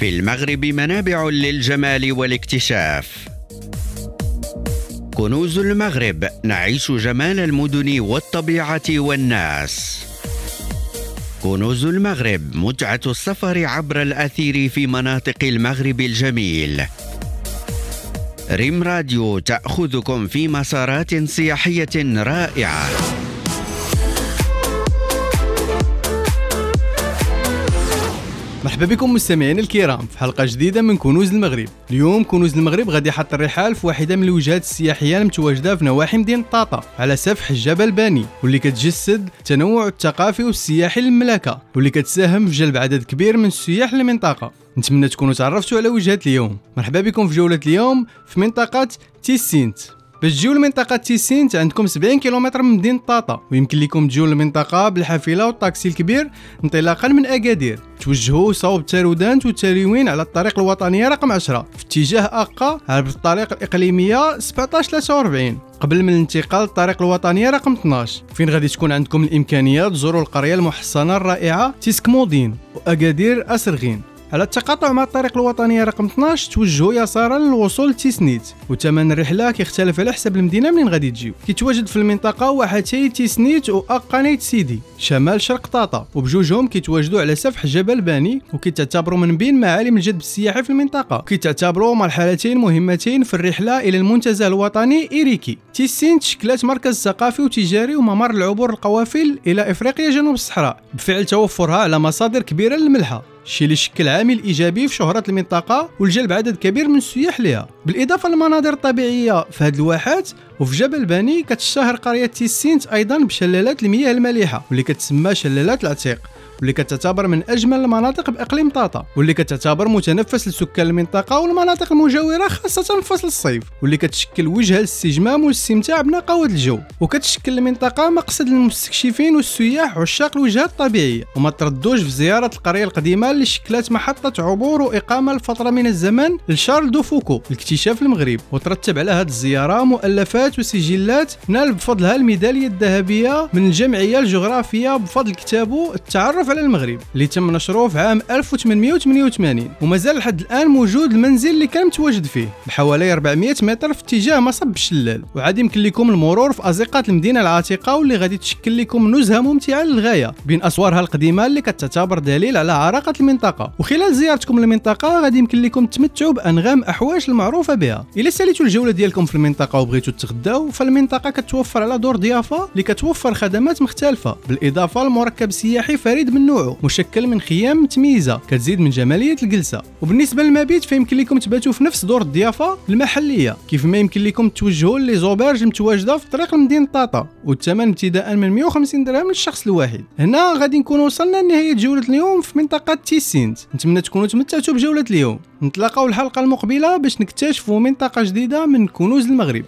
في المغرب منابع للجمال والاكتشاف. كنوز المغرب نعيش جمال المدن والطبيعة والناس. كنوز المغرب متعة السفر عبر الأثير في مناطق المغرب الجميل. ريم راديو تأخذكم في مسارات سياحية رائعة. مرحبا بكم مستمعينا الكرام في حلقة جديدة من كنوز المغرب. اليوم كنوز المغرب غادي يحط الرحال في واحدة من الوجهات السياحية المتواجدة في نواحي مدينة طاطا على سفح جبل باني واللي كتجسد التنوع الثقافي والسياحي للمملكة واللي كتساهم في جلب عدد كبير من السياح للمنطقة. نتمنى تكونوا تعرفتوا على وجهات اليوم. مرحبا بكم في جولة اليوم في منطقة تيسينت. باش تجيو لمنطقة تيسينت عندكم 70 كيلومتر من مدينة طاطا ويمكن لكم تجيو للمنطقة بالحافلة والطاكسي الكبير انطلاقا من أكادير. توجهوا صوب تارودانت وتاليوين على الطريق الوطنية رقم 10 في اتجاه أقا على الطريق الإقليمية 1743 قبل من الانتقال للطريق الوطنية رقم 12 فين غادي تكون عندكم الإمكانية تزوروا القرية المحصنة الرائعة تيسكمودين وأكادير أسرغين. على التقاطع مع الطريق الوطنية رقم 12 توجهوا يسارا للوصول لتيسينت وثمن الرحلة كيختلف على حسب المدينة منين غادي تجيو. كيتواجد في المنطقة واحتي تيسينت وأقانيت سيدي شمال شرق طاطا. وبجوجهم كيتواجدوا على سفح جبل باني وكيتعتبروا من بين معالم الجذب السياحي في المنطقة. وكيتعتبروا مرحلتين مهمتين في الرحلة إلى المنتزه الوطني إيريكي. تيسينت شكلت مركز ثقافي وتجاري وممر العبور القوافل إلى إفريقيا جنوب الصحراء. بفعل توفرها على مصادر كبيرة للملحة. الشيء اللي شكل عامل إيجابي في شهرة المنطقة والجلب عدد كبير من السياح لها بالإضافة للمناظر الطبيعية في هذه الواحات وفي جبل باني كتشتهر قرية تيسينت أيضا بشلالات المياه المالحة واللي كتسمى شلالات العتيق. واللي كتعتبر من أجمل المناطق بإقليم طاطا واللي كتعتبر متنفس لسكان المنطقة والمناطق المجاورة خاصة في فصل الصيف واللي كتشكل وجهه للاستجمام والاستمتاع بنقاوه الجو. وكتشكل المنطقة مقصد للمستكشفين والسياح عشاق الوجهات الطبيعية. وما تردوش في زيارة القرية القديمة اللي شكلت محطة عبور وإقامة لفترة من الزمن لشارل دو فوكو لاكتشاف المغرب. وترتب على هذه الزيارة مؤلفات وسجلات نال بفضلها الميدالية الذهبية من الجمعية الجغرافية بفضل كتابه التعرف على المغرب اللي تم نشره في عام 1888 ومازال لحد الآن موجود المنزل اللي كان متواجد فيه بحوالي 400 متر في اتجاه مصب الشلال. وعاد يمكن لكم المرور في ازقات المدينة العتيقه واللي غادي تشكل لكم نزهة ممتعة للغاية بين أسوارها القديمة اللي كتعتبر دليل على عراقة المنطقة. وخلال زيارتكم للمنطقة غادي يمكن لكم تمتعوا بأنغام أحواش المعروفة بها. إلا ساليتوا الجولة ديالكم في المنطقة وبغيتوا تغداو فالمنطقة كتوفر على دور ضيافة اللي كتوفر خدمات مختلفة بالإضافة لمركب سياحي فريد من من نوعه مشكل من خيام متميزه كتزيد من جمالية الجلسة. وبالنسبة للمبيت فيمكن لكم تباتوا في نفس دور الضيافة المحلية. كيف ما يمكن لكم توجهوا لي زوبرج متواجدة في طريق لمدينه طاطا والثمن ابتداء من 150 درهم للشخص الواحد. هنا غادي نكون وصلنا لنهاية جولة اليوم في منطقة تيسينت. نتمنى تكونوا تمتعتوا بجولة اليوم. نتلاقاو الحلقة المقبلة باش نكتشفوا منطقة جديدة من كنوز المغرب.